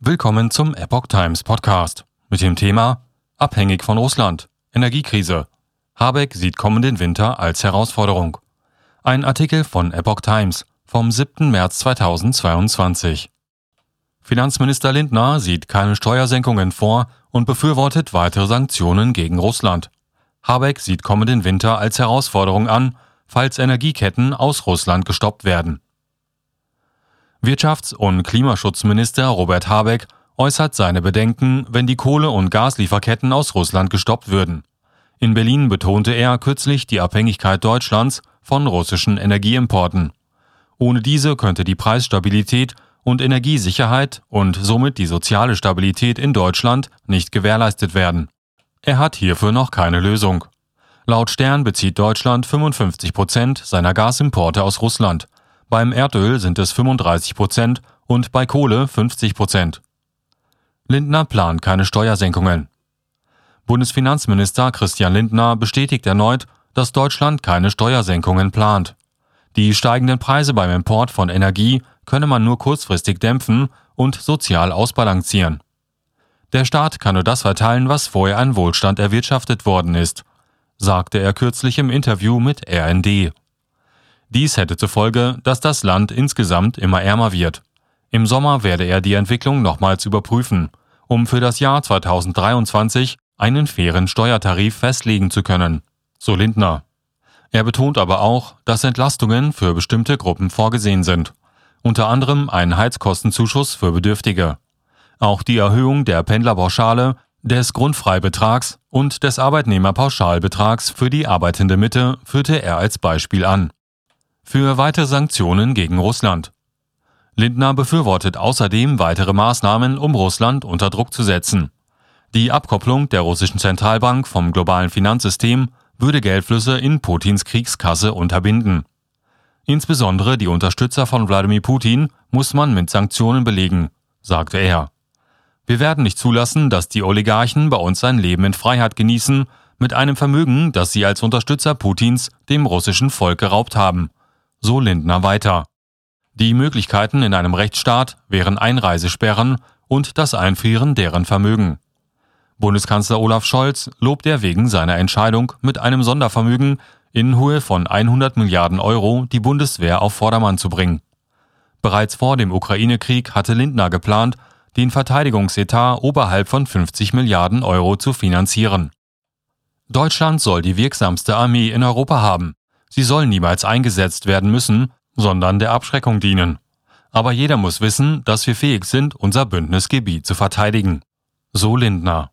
Willkommen zum Epoch Times Podcast mit dem Thema Abhängig von Russland, Energiekrise. Habeck sieht kommenden Winter als Herausforderung. Ein Artikel von Epoch Times vom 7. März 2022. Finanzminister Lindner sieht keine Steuersenkungen vor und befürwortet weitere Sanktionen gegen Russland. Habeck sieht kommenden Winter als Herausforderung an, falls Energieketten aus Russland gestoppt werden. Wirtschafts- und Klimaschutzminister Robert Habeck äußert seine Bedenken, wenn die Kohle- und Gaslieferketten aus Russland gestoppt würden. In Berlin betonte er kürzlich die Abhängigkeit Deutschlands von russischen Energieimporten. Ohne diese könnte die Preisstabilität und Energiesicherheit und somit die soziale Stabilität in Deutschland nicht gewährleistet werden. Er hat hierfür noch keine Lösung. Laut Stern bezieht Deutschland 55 Prozent seiner Gasimporte aus Russland. Beim Erdöl sind es 35 Prozent und bei Kohle 50 Prozent. Lindner plant keine Steuersenkungen. Bundesfinanzminister Christian Lindner bestätigt erneut, dass Deutschland keine Steuersenkungen plant. Die steigenden Preise beim Import von Energie könne man nur kurzfristig dämpfen und sozial ausbalancieren. Der Staat kann nur das verteilen, was vorher an Wohlstand erwirtschaftet worden ist, sagte er kürzlich im Interview mit RND. Dies hätte zur Folge, dass das Land insgesamt immer ärmer wird. Im Sommer werde er die Entwicklung nochmals überprüfen, um für das Jahr 2023 einen fairen Steuertarif festlegen zu können, so Lindner. Er betont aber auch, dass Entlastungen für bestimmte Gruppen vorgesehen sind, unter anderem ein Heizkostenzuschuss für Bedürftige. Auch die Erhöhung der Pendlerpauschale, des Grundfreibetrags und des Arbeitnehmerpauschalbetrags für die arbeitende Mitte führte er als Beispiel an für weitere Sanktionen gegen Russland. Lindner befürwortet außerdem weitere Maßnahmen, um Russland unter Druck zu setzen. Die Abkopplung der russischen Zentralbank vom globalen Finanzsystem würde Geldflüsse in Putins Kriegskasse unterbinden. Insbesondere die Unterstützer von Wladimir Putin muss man mit Sanktionen belegen, sagte er. Wir werden nicht zulassen, dass die Oligarchen bei uns ein Leben in Freiheit genießen, mit einem Vermögen, das sie als Unterstützer Putins dem russischen Volk geraubt haben, so Lindner weiter. Die Möglichkeiten in einem Rechtsstaat wären Einreisesperren und das Einfrieren deren Vermögen. Bundeskanzler Olaf Scholz lobt er wegen seiner Entscheidung, mit einem Sondervermögen in Höhe von 100 Milliarden Euro die Bundeswehr auf Vordermann zu bringen. Bereits vor dem Ukraine-Krieg hatte Lindner geplant, den Verteidigungsetat oberhalb von 50 Milliarden Euro zu finanzieren. Deutschland soll die wirksamste Armee in Europa haben. Sie sollen niemals eingesetzt werden müssen, sondern der Abschreckung dienen. Aber jeder muss wissen, dass wir fähig sind, unser Bündnisgebiet zu verteidigen. So Lindner.